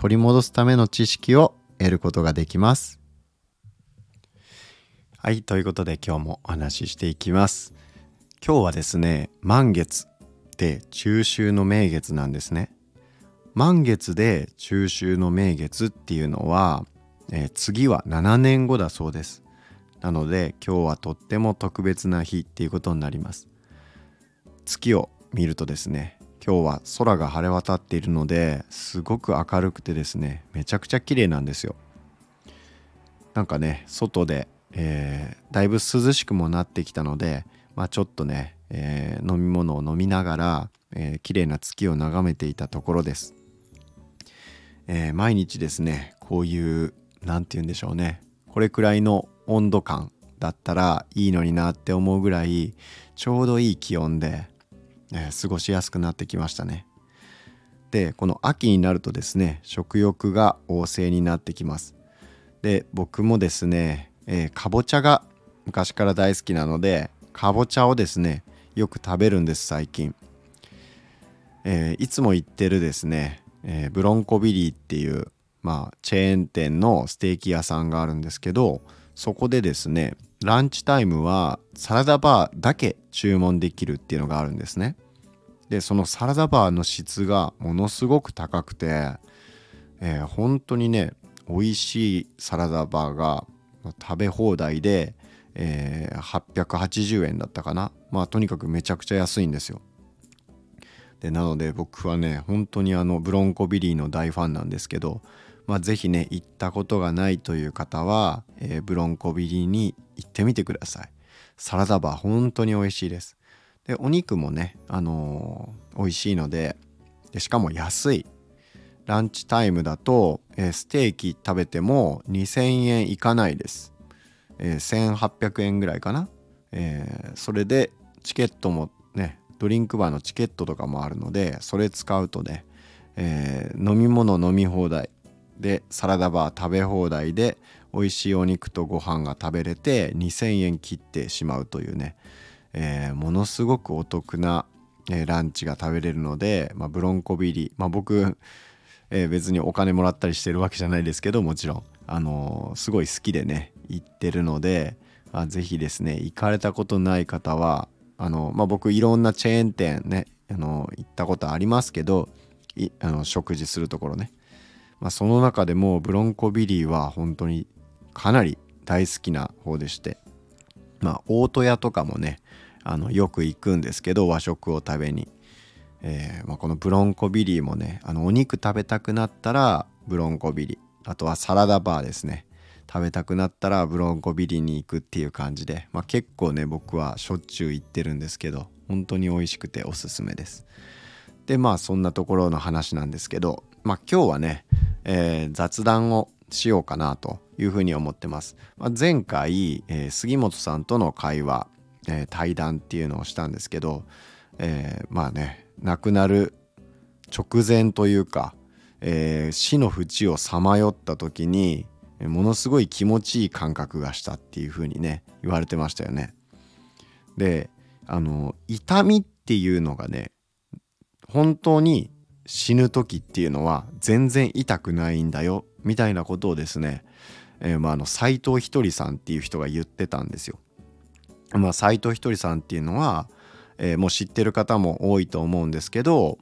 取り戻すための知識を得ることができますはい、ということで今日もお話ししていきます。今日はですね、満月で中秋の名月なんですね。満月で中秋の名月っていうのは、えー、次は7年後だそうです。なので今日はとっても特別な日っていうことになります。月を見るとですね、今日は空が晴れ渡っているのですごく明るくてですね、めちゃくちゃ綺麗なんですよ。なんかね、外でえー、だいぶ涼しくもなってきたので、まあ、ちょっとね、えー、飲み物を飲みながら、えー、綺麗な月を眺めていたところです、えー、毎日ですねこういう何て言うんでしょうねこれくらいの温度感だったらいいのになって思うぐらいちょうどいい気温で、え、過ごしやすくなってきましたね。でこの秋になるとですね食欲が旺盛になってきます。で僕もですねえー、かぼちゃが昔から大好きなのでかぼちゃをですねよく食べるんです最近、えー、いつも行ってるですね、えー、ブロンコビリーっていうまあチェーン店のステーキ屋さんがあるんですけどそこでですねランチタイムはサラダバーだけ注文できるっていうのがあるんですね。でそのサラダバーの質がものすごく高くて、えー、本当にね美味しいサラダバーが食べ放題で、えー、880円だったかな。まあとにかくめちゃくちゃ安いんですよ。でなので僕はね本当にあのブロンコビリーの大ファンなんですけどまあ是非ね行ったことがないという方は、えー、ブロンコビリーに行ってみてください。サラダバー本当に美味しいです。でお肉もねあのー、美味しいのででしかも安いランチタイムだと、え、ステーキ食べても2000円いかないです。えー、1800円ぐらいかな。えー、それでチケットもね、ドリンクバーのチケットとかもあるので、それ使うとね、えー、飲み物飲み放題でサラダバー食べ放題で美味しいお肉とご飯が食べれて2000円切ってしまうというね、えー、ものすごくお得な、えー、ランチが食べれるので、まあ、ブロンコビリ。ー、まあ、僕えー、別にお金もらったりしてるわけじゃないですけどもちろん、あのー、すごい好きでね行ってるので、まあ、ぜひですね行かれたことない方はあの、まあ、僕いろんなチェーン店ね、あの、行ったことありますけどあの食事するところね、まあ、その中でもブロンコビリーは本当にかなり大好きな方でして。まあ大戸屋とかもねあのよく行くんですけど和食を食べに。えー、まあ、このブロンコビリーもねあのお肉食べたくなったらブロンコビリー。あとはサラダバーですね。食べたくなったらブロンコビリーに行くっていう感じで、まあ、結構ね僕はしょっちゅう行ってるんですけど本当に美味しくておすすめです。でまあそんなところの話なんですけどまあ今日はね、えー、雑談をしようかなというふうに思ってます、まあ、前回、えー、杉本さんとの会話、えー、対談っていうのをしたんですけど、えまあね亡くなる直前というか、えー、死の淵をさまよった時にものすごい気持ちいい感覚がしたっていう風にね言われてましたよね。であの痛みっていうのがね本当に死ぬ時っていうのは全然痛くないんだよみたいなことをですね、えー、まあ、あの斎藤ひとりさんっていう人が言ってたんですよ。まあ、斎藤ひとりさんっていうのはえー、もう知ってる方も多いと思うんですけど、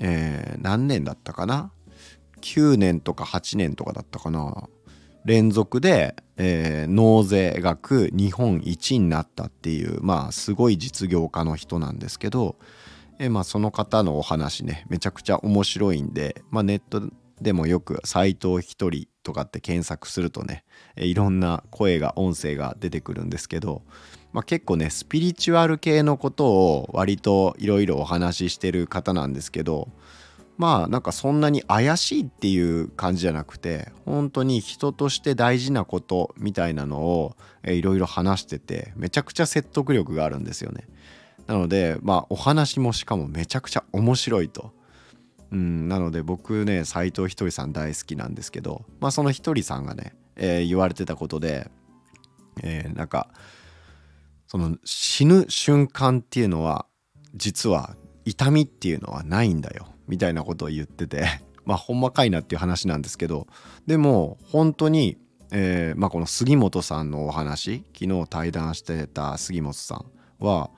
えー、何年だったかな？9年とか8年とかだったかな？連続で、えー、納税額日本一になったっていうまあすごい実業家の人なんですけど、えー、まあその方のお話ねめちゃくちゃ面白いんで、まあ、ネットでもよく斎藤一人とかって検索するとねいろんな声が音声が出てくるんですけどまあ、結構ねスピリチュアル系のことを割といろいろお話ししてる方なんですけどまあなんかそんなに怪しいっていう感じじゃなくて本当に人として大事なことみたいなのをいろいろ話しててめちゃくちゃ説得力があるんですよね。なのでまあお話もしかもめちゃくちゃ面白いと。うん、なので僕ね斎藤ひとりさん大好きなんですけど、まあ、そのひとりさんがね、えー、言われてたことで、えー、なんかその死ぬ瞬間っていうのは実は痛みっていうのはないんだよみたいなことを言ってて まあほんまかいなっていう話なんですけどでも本当に、えーまあ、この杉本さんのお話昨日対談してた杉本さんは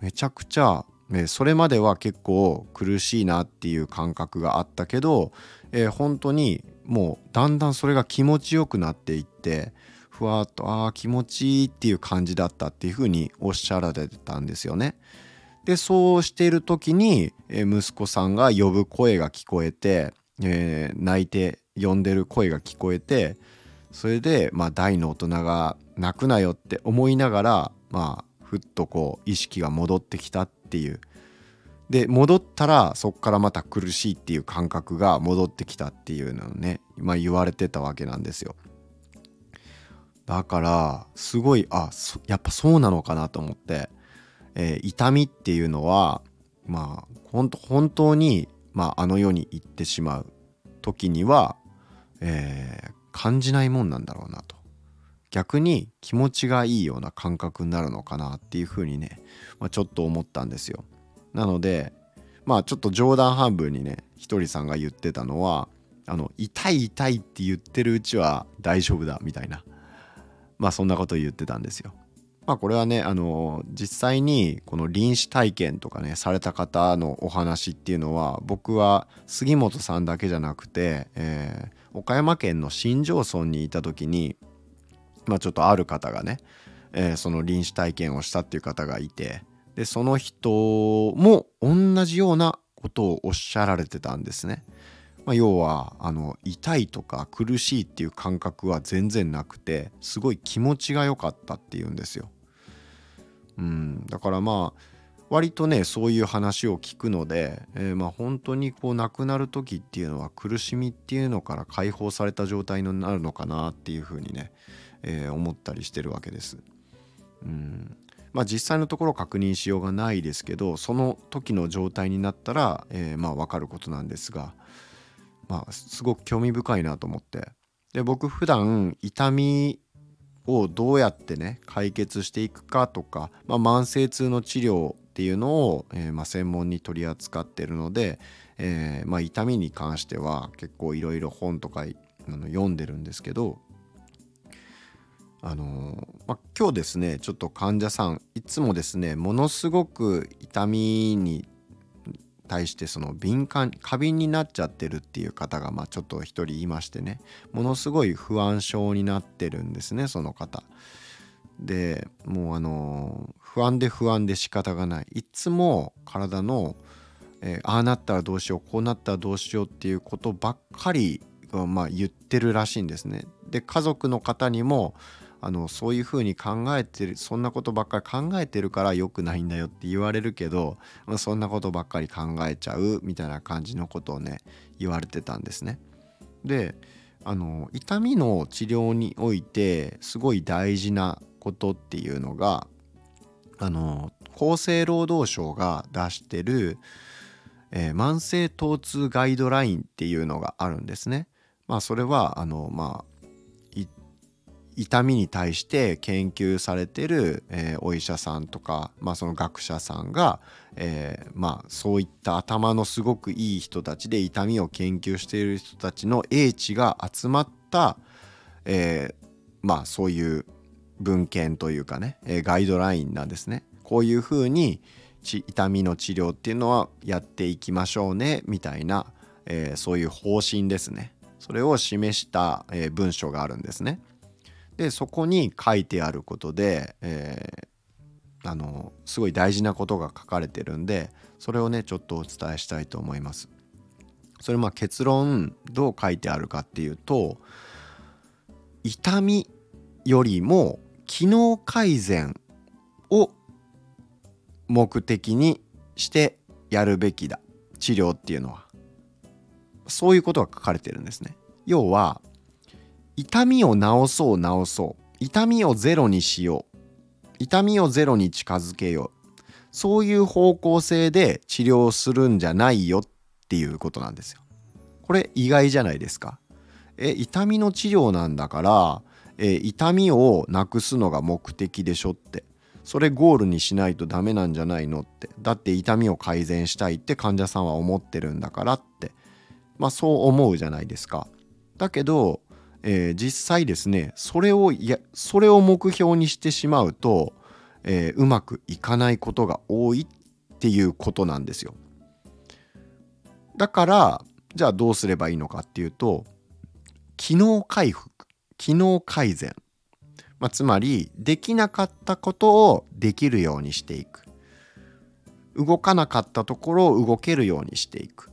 めちゃくちゃ、え、それまでは結構苦しいなっていう感覚があったけど、えー、本当にもうだんだんそれが気持ちよくなっていってふわっとああ気持ちいいっていう感じだったっていうふうにおっしゃられてたんですよね。でそうしている時に、え息子さんが呼ぶ声が聞こえて、えー、泣いて呼んでる声が聞こえてそれで、まあ、大の大人が泣くなよって思いながら、まあ、ふっとこう意識が戻ってきたってていうで戻ったらそこからまた苦しいっていう感覚が戻ってきたっていうのをね、ま、言われてたわけなんですよ。だからすごいあやっぱそうなのかなと思ってえー、痛みっていうのはまあ本当本当に、まあ、あの世に行ってしまう時には、えー、感じないもんなんだろうなと逆に気持ちがいいような感覚になるのかなっていうふうにね、まあ、ちょっと思ったんですよ。なのでまあちょっと冗談半分にねひとりさんが言ってたのはあの痛い痛いって言ってるうちは大丈夫だみたいなまあそんなことを言ってたんですよ。まあこれはねあの実際にこの臨死体験とかねされた方のお話っていうのは僕は杉本さんだけじゃなくて、えー、岡山県の新庄村にいた時にまあちょっとある方がね、えー、その臨死体験をしたっていう方がいてでその人も同じようなことをおっしゃられてたんですね。まあ、要はあの痛いとか苦しいっていう感覚は全然なくてすごい気持ちが良かったっていうんですよ。うん、だからまあ割とねそういう話を聞くので、えー、まあ本当にこう亡くなる時っていうのは苦しみっていうのから解放された状態になるのかなっていうふうにね、えー、思ったりしてるわけです。うんまあ、実際のところ確認しようがないですけどその時の状態になったら、えー、まあ分かることなんですが、まあ、すごく興味深いなと思ってで僕普段痛みをどうやってね解決していくかとか、まあ、慢性痛の治療っていうのを、えー、まあ、専門に取り扱ってるので、えー、まあ、痛みに関しては結構いろいろ本とかあの読んでるんですけどあのま、今日ですねちょっと患者さんいつもですねものすごく痛みに対してその敏感過敏になっちゃってるっていう方がまあちょっと一人いましてねものすごい不安症になってるんですねその方。でもうあの不安で不安で仕方がないいつも体の、えー、ああなったらどうしようこうなったらどうしようっていうことばっかり、まあ、言ってるらしいんですね。で家族の方にもあのそういうふうに考えてるそんなことばっかり考えてるから良くないんだよって言われるけど、まあ、そんなことばっかり考えちゃうみたいな感じのことをね言われてたんですね。であの痛みの治療においてすごい大事なことっていうのがあの厚生労働省が出してる、えー、慢性疼痛ガイドラインっていうのがあるんですね。まあそれはあのま痛みに対して研究されてる、えー、お医者さんとか、まあ、その学者さんが、えー、まあ、そういった頭のすごくいい人たちで痛みを研究している人たちの英知が集まった、えー、まあそういう文献というかね、えガイドラインなんですね。こういうふうに痛みの治療っていうのはやっていきましょうねみたいな、えそういう方針ですね。それを示した、え文章があるんですね。でそこに書いてあることで、えー、あのすごい大事なことが書かれてるんでそれをねちょっとお伝えしたいと思います。それまあ結論どう書いてあるかっていうと痛みよりも機能改善を目的にしてやるべきだ治療っていうのはそういうことが書かれてるんですね。要は痛みを治そう治そう痛みをゼロにしよう痛みをゼロに近づけようそういう方向性で治療するんじゃないよっていうことなんですよ。これ意外じゃないですか。え痛みの治療なんだからえ痛みをなくすのが目的でしょってそれゴールにしないとダメなんじゃないのってだって痛みを改善したいって患者さんは思ってるんだからってまあそう思うじゃないですか。だけど、えー、実際ですねそれをやそれを目標にしてしまうと、えー、うまくいかないことが多いっていうことなんですよ。だからじゃあどうすればいいのかっていうと機能回復機能改善、まあ、つまりできなかったことをできるようにしていく。動かなかったところを動けるようにしていく。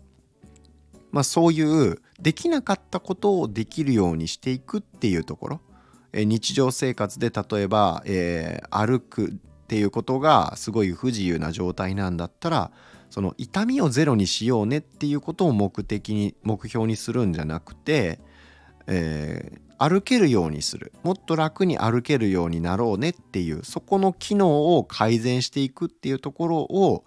まあ、そういうできなかったことをできるようにしていくっていうところ、え日常生活で例えば、えー、歩くっていうことがすごい不自由な状態なんだったらその痛みをゼロにしようねっていうことを目的に目標にするんじゃなくて、えー、歩けるようにする。もっと楽に歩けるようになろうねっていうそこの機能を改善していくっていうところを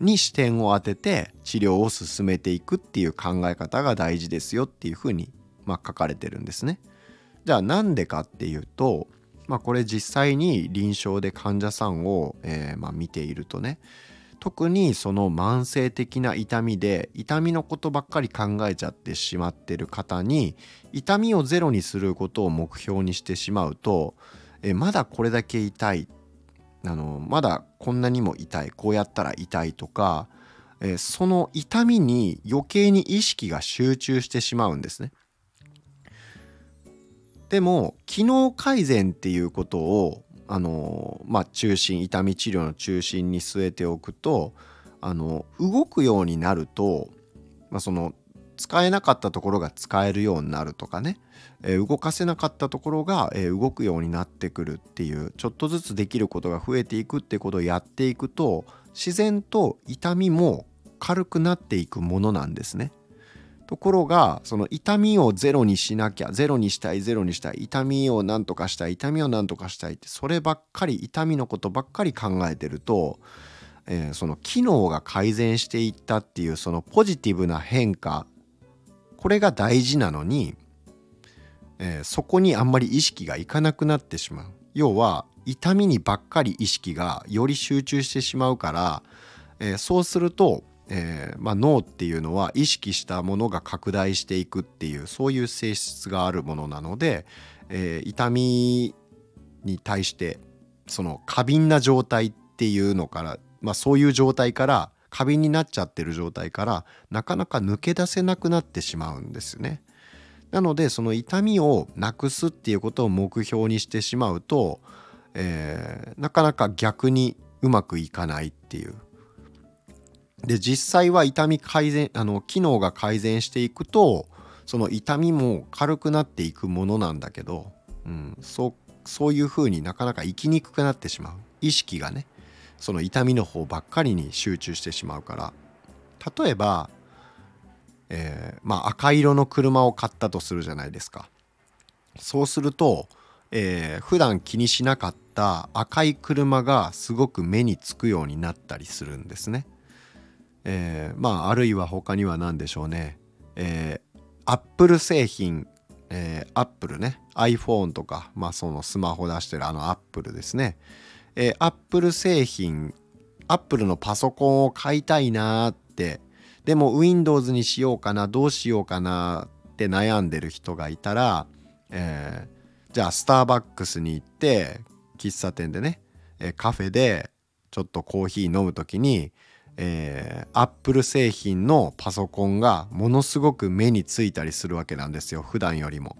に視点を当てて治療を進めていくっていう考え方が大事ですよっていうふうに、まあ、書かれてるんですね。じゃあなんでかっていうと、まあ、これ実際に臨床で患者さんを、え、まあ、見ているとね特にその慢性的な痛みで痛みのことばっかり考えちゃってしまってる方に痛みをゼロにすることを目標にしてしまうとえまだこれだけ痛いあのまだこんなにも痛いこうやったら痛いとか、えー、その痛みに余計に意識が集中してしまうんですね。でも機能改善っていうことをあのまあ中心痛み治療の中心に据えておくとあの動くようになると、まあ、その使えなかったところが使えるようになるとかね、えー、動かせなかったところが、えー、動くようになってくるっていうちょっとずつできることが増えていくってことをやっていくと自然と痛みも軽くなっていくものなんですね。ところがその痛みをゼロにしなきゃゼロにしたいゼロにしたい痛みを何とかしたい痛みを何とかしたいってそればっかり痛みのことばっかり考えてると、えー、その機能が改善していったっていうそのポジティブな変化これが大事なのに、えー、そこにあんまり意識がいかなくなってしまう。要は痛みにばっかり意識がより集中してしまうから、えー、そうすると、えー、まあ、脳っていうのは意識したものが拡大していくっていうそういう性質があるものなので、え痛みに対してその過敏な状態っていうのから、まあ、そういう状態から過敏になっちゃってる状態からなかなか抜け出せなくなってしまうんですね。なのでその痛みをなくすっていうことを目標にしてしまうと、えー、なかなか逆にうまくいかないっていう。で実際は痛み改善あの機能が改善していくとその痛みも軽くなっていくものなんだけど、うん、そうそういうふうになかなか生きにくくなってしまう意識がねその痛みの方ばっかりに集中してしまうから。例えば、えー、まあ、赤色の車を買ったとするじゃないですか。そうすると、えー、普段気にしなかった赤い車がすごく目につくようになったりするんですね。えー、まああるいは他には何でしょうね、えー、アップル製品、えー、アップルね。iPhone とか、まあ、そのスマホ出してるあのアップルですね。えー、Apple 製品 Apple のパソコンを買いたいなってでも Windows にしようかなどうしようかなって悩んでる人がいたら、えー、じゃあスターバックスに行って喫茶店でね、えー、カフェでちょっとコーヒー飲む時に、えー、Apple 製品のパソコンがものすごく目についたりするわけなんですよ普段よりも。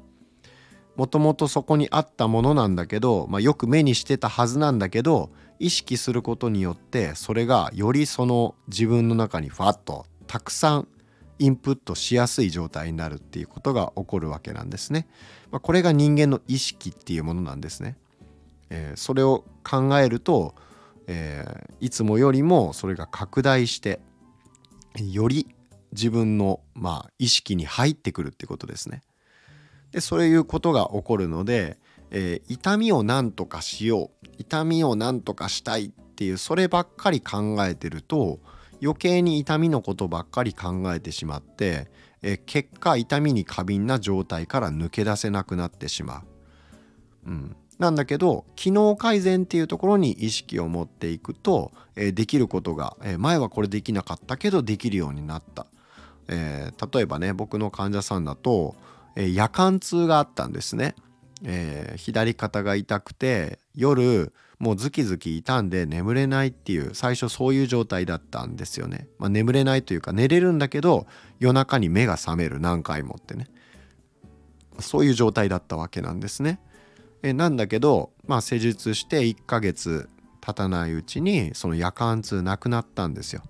もともとそこにあったものなんだけど、まあ、よく目にしてたはずなんだけど意識することによってそれがよりその自分の中にファッとたくさんインプットしやすい状態になるっていうことが起こるわけなんですね。まあ、これが人間の意識っていうものなんですね。えー、それを考えると、えー、いつもよりもそれが拡大してより自分のまあ意識に入ってくるってことですね。でそういうことが起こるので、えー、痛みを何とかしよう痛みを何とかしたいっていうそればっかり考えてると余計に痛みのことばっかり考えてしまって、えー、結果痛みに過敏な状態から抜け出せなくなってしまう。うん、なんだけど機能改善っていうところに意識を持っていくと、えー、できることが、えー、前はこれできなかったけどできるようになった、えー、例えばね僕の患者さんだと、え夜間痛があったんですね、え左肩が痛くて夜もうズキズキ痛んで眠れないっていう最初そういう状態だったんですよね、まあ、眠れないというか寝れるんだけど夜中に目が覚める何回もってねそういう状態だったわけなんですね。えなんだけど、まあ、施術して1ヶ月経たないうちにその夜間痛なくなったんですよ。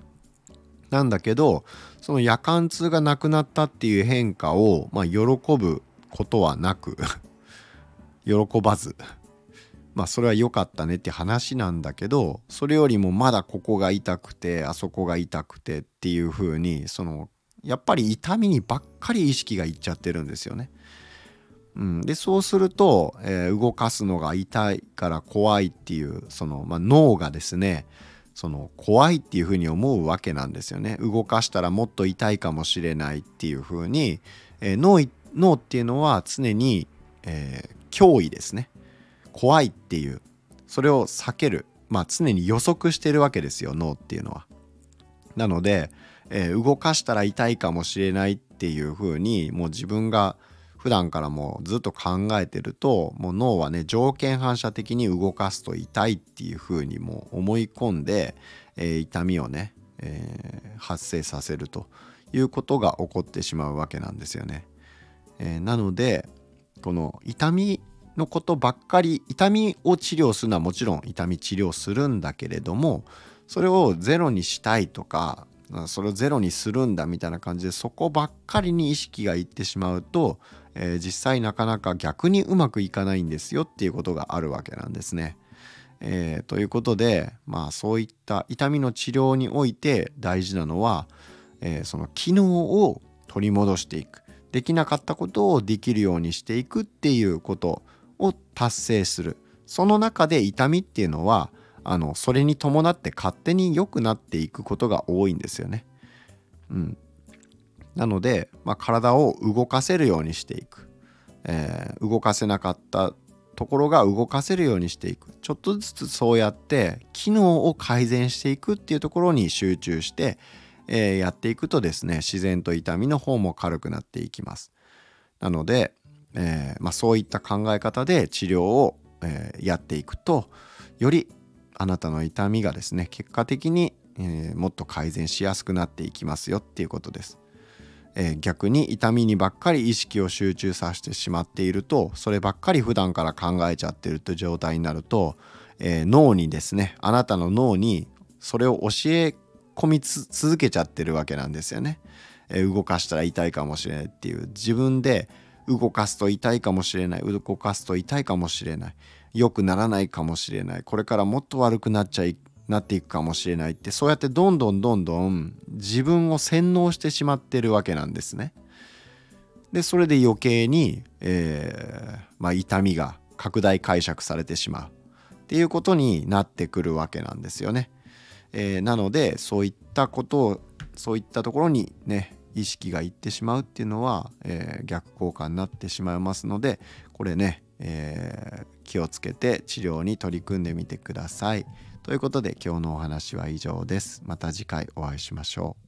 なんだけどその夜間痛がなくなったっていう変化を、まあ、喜ぶことはなく 喜ばずまあそれは良かったねって話なんだけどそれよりもまだここが痛くてあそこが痛くてっていう風にそのやっぱり痛みにばっかり意識がいっちゃってるんですよね。うん、でそうすると、えー、動かすのが痛いから怖いっていうその、まあ、脳がですねその怖いっていうふうに思うわけなんですよね。動かしたらもっと痛いかもしれないっていうふうに、えー、脳っていうのは常に、えー、脅威ですね。怖いっていう。それを避ける。まあ常に予測してるわけですよ脳っていうのは。なので、えー、動かしたら痛いかもしれないっていうふうにもう自分が普段からもうずっと考えてるともう脳はね条件反射的に動かすと痛いっていう風にも思い込んで、えー、痛みをね、えー、発生させるということが起こってしまうわけなんですよね。えー、なのでこの痛みのことばっかり痛みを治療するのはもちろん痛み治療するんだけれどもそれをゼロにしたいとかそれをゼロにするんだみたいな感じでそこばっかりに意識がいってしまうとえー、実際なかなか逆にうまくいかないんですよっていうことがあるわけなんですね。えー、ということでまあそういった痛みの治療において大事なのは、えー、その機能を取り戻していくできなかったことをできるようにしていくっていうことを達成するその中で痛みっていうのはあのそれに伴って勝手に良くなっていくことが多いんですよね。うん、なので、まあ、体を動かせるようにしていく、えー、動かせなかったところが動かせるようにしていく。ちょっとずつそうやって機能を改善していくっていうところに集中して、えー、やっていくとですね自然と痛みの方も軽くなっていきます。なので、えー、まあ、そういった考え方で治療を、えやっていくとよりあなたの痛みがですね結果的に、えもっと改善しやすくなっていきますよっていうことです。えー、逆に痛みにばっかり意識を集中させてしまっているとそればっかり普段から考えちゃってるという状態になると、えー、脳にですねあなたの脳にそれを教え込み続けちゃってるわけなんですよね、えー、動かしたら痛いかもしれないっていう。自分で動かすと痛いかもしれない。動かすと痛いかもしれない。良くならないかもしれない。これからもっと悪くなっちゃいなっていくかもしれないってそうやってどんどんどんどん自分を洗脳してしまってるわけなんですね。でそれで余計に、えーまあ、痛みが拡大解釈されてしまうっていうことになってくるわけなんですよね。えー、なのでそういったことをそういったところにね意識がいってしまうっていうのは、えー、逆効果になってしまいますのでこれね、えー、気をつけて治療に取り組んでみてください。ということで今日のお話は以上です。また次回お会いしましょう。